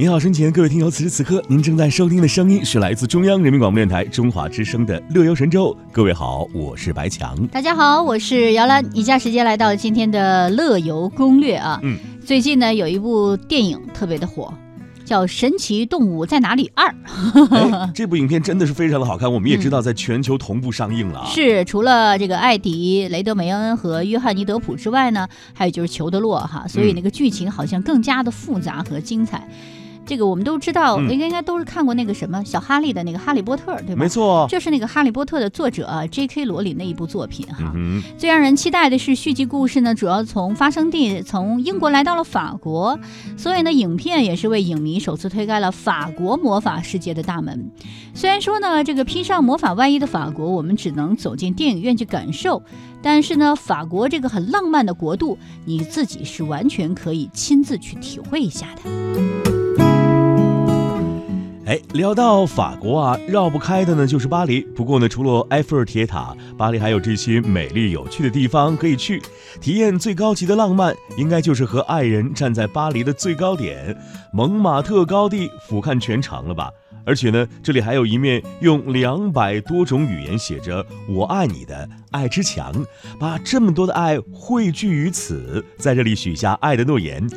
您好，身前各位听友，此时此刻您正在收听的声音是来自中央人民广播电台中华之声的《乐游神州》。各位好，我是白强。大家好，我是姚兰。以下时间来到今天的乐游攻略啊。嗯，最近呢有一部电影特别的火，叫《神奇动物在哪里二》。哎，这部影片真的是非常的好看，我们也知道在全球同步上映了啊。是除了这个艾迪、雷德梅恩和约翰尼德普之外呢，还有就是裘德洛哈，所以那个剧情好像更加的复杂和精彩。这个我们都知道，嗯应该应该都是看过那个什么小哈利的那个《哈利波特》，对吧？没。错。就是那个《哈利波特》的作者啊，J.K. 罗琳的一部作品哈。嗯最让人期待的是续集故事呢，主要从发生地从英国来到了法国，所以呢，影片也是为影迷首次推开了法国魔法世界的大门。虽然说呢，这个披上魔法外衣的法国，我们只能走进电影院去感受，但是呢，法国这个很浪漫的国度，你自己是完全可以亲自去体会一下的。哎，聊到法国啊，绕不开的呢就是巴黎。不过呢，除了埃菲尔铁塔，巴黎还有这些美丽有趣的地方可以去体验。最高级的浪漫，应该就是和爱人站在巴黎的最高点蒙马特高地俯瞰全城了吧？而且呢，这里还有一面用两百多种语言写着“我爱你”的爱之墙，把这么多的爱汇聚于此，在这里许下爱的诺言，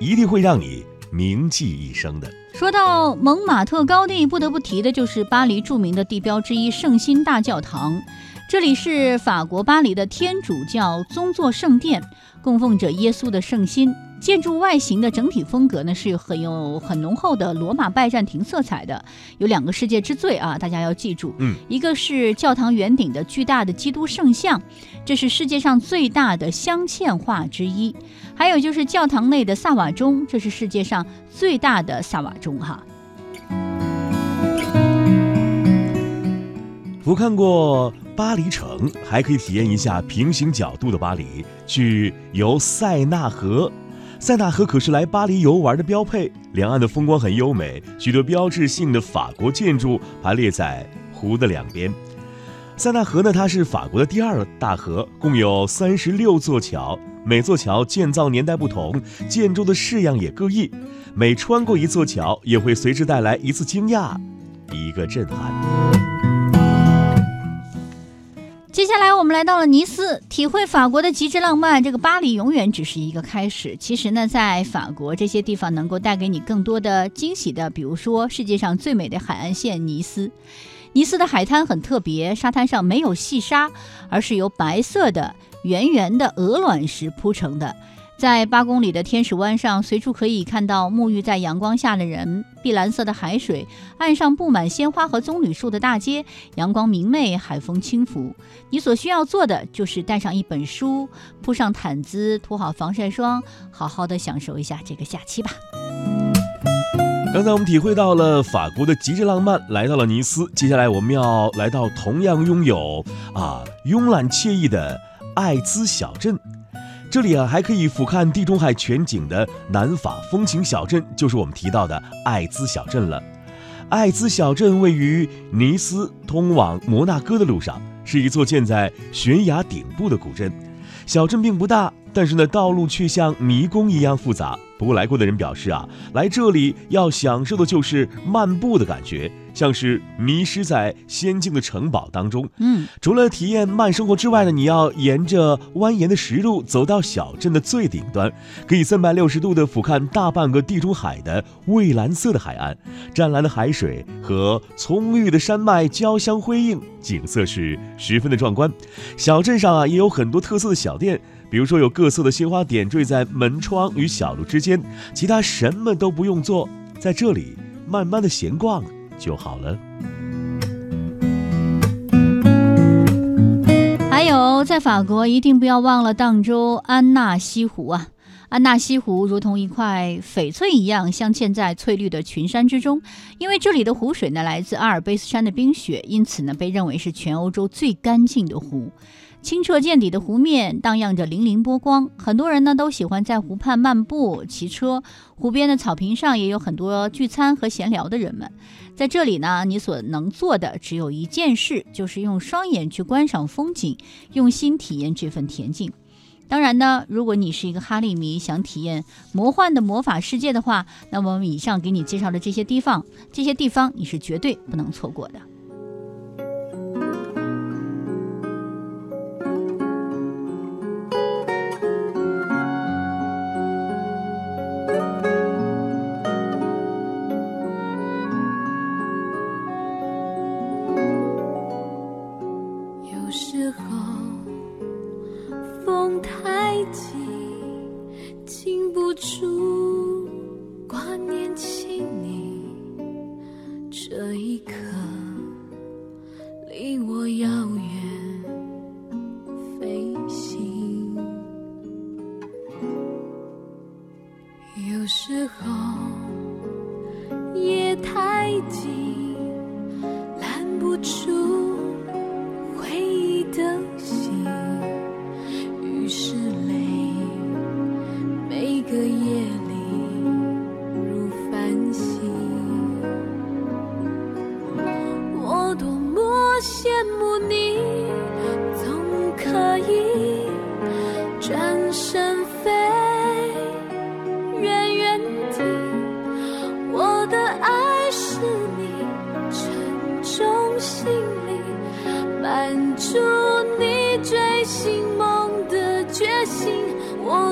一定会让你铭记一生的。说到蒙马特高地，不得不提的就是巴黎著名的地标之一圣心大教堂。这里是法国巴黎的天主教宗座圣殿，供奉着耶稣的圣心。建筑外形的整体风格呢，是很有很浓厚的罗马拜占庭色彩的。有两个世界之最啊，大家要记住，嗯，一个是教堂圆顶的巨大的基督圣像，这是世界上最大的镶嵌画之一；还有就是教堂内的萨瓦钟，这是世界上最大的萨瓦钟哈。俯瞰过巴黎城，还可以体验一下平行角度的巴黎，去游塞纳河。塞纳河可是来巴黎游玩的标配，两岸的风光很优美，许多标志性的法国建筑排列在湖的两边。塞纳河呢，它是法国的第二大河，共有三十六座桥，每座桥建造年代不同，建筑的式样也各异。每穿过一座桥，也会随之带来一次惊讶，一个震撼。接下来我们来到了尼斯，体会法国的极致浪漫。这个巴黎永远只是一个开始。其实呢，在法国这些地方能够带给你更多的惊喜的，比如说世界上最美的海岸线尼斯。尼斯的海滩很特别，沙滩上没有细沙，而是由白色的圆圆的鹅卵石铺成的。在八公里的天使湾上，随处可以看到沐浴在阳光下的人，碧蓝色的海水，岸上布满鲜花和棕榈树的大街，阳光明媚，海风轻拂。你所需要做的就是带上一本书，铺上毯子，涂好防晒霜，好好的享受一下这个假期吧。刚才我们体会到了法国的极致浪漫，来到了尼斯。接下来我们要来到同样拥有啊慵懒惬意的艾兹小镇。这里啊还可以俯瞰地中海全景的南法风情小镇，就是我们提到的艾兹小镇了。艾兹小镇位于尼斯通往摩纳哥的路上，是一座建在悬崖顶部的古镇。小镇并不大，但是呢，道路却像迷宫一样复杂。不过来过的人表示啊，来这里要享受的就是漫步的感觉，像是迷失在仙境的城堡当中。嗯，除了体验慢生活之外呢，你要沿着蜿蜒的石路走到小镇的最顶端，可以三百六十度的俯瞰大半个地中海的蔚蓝色的海岸，湛蓝的海水和葱郁的山脉交相辉映，景色是十分的壮观。小镇上啊也有很多特色的小店。比如说，有各色的鲜花点缀在门窗与小路之间，其他什么都不用做，在这里慢慢的闲逛就好了。还有在法国一定不要忘了荡州安纳西湖啊！安纳西湖如同一块翡翠一样镶嵌在翠绿的群山之中，因为这里的湖水呢来自阿尔卑斯山的冰雪，因此呢被认为是全欧洲最干净的湖。清澈见底的湖面荡漾着粼粼波光，很多人呢都喜欢在湖畔漫步、骑车。湖边的草坪上也有很多聚餐和闲聊的人们。在这里呢，你所能做的只有一件事，就是用双眼去观赏风景，用心体验这份恬静。当然呢，如果你是一个哈利迷，想体验魔幻的魔法世界的话，那么我们以上给你介绍的这些地方，这些地方你是绝对不能错过的。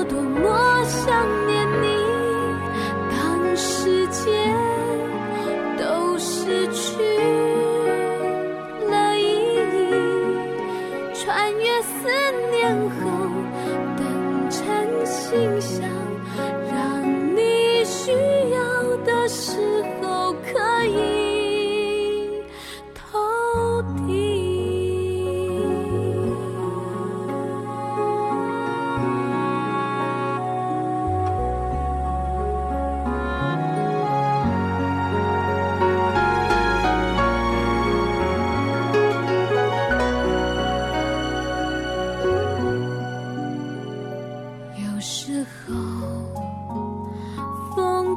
多么想念你当世界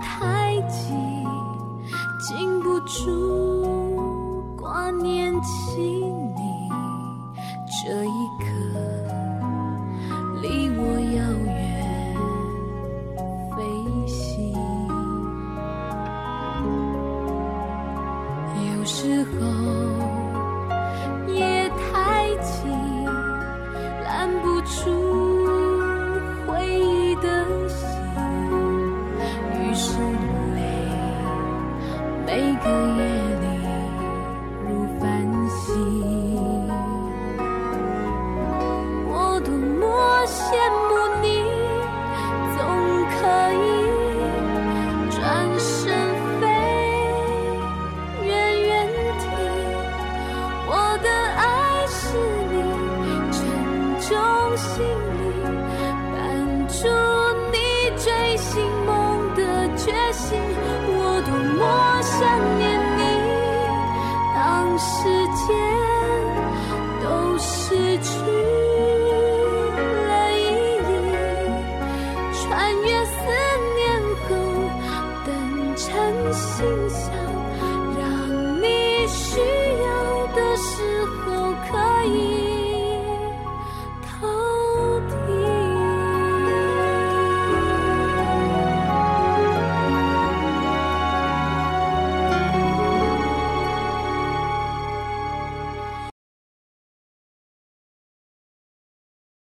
太急禁不住挂念起你这一刻离我遥远飞行。有时候许。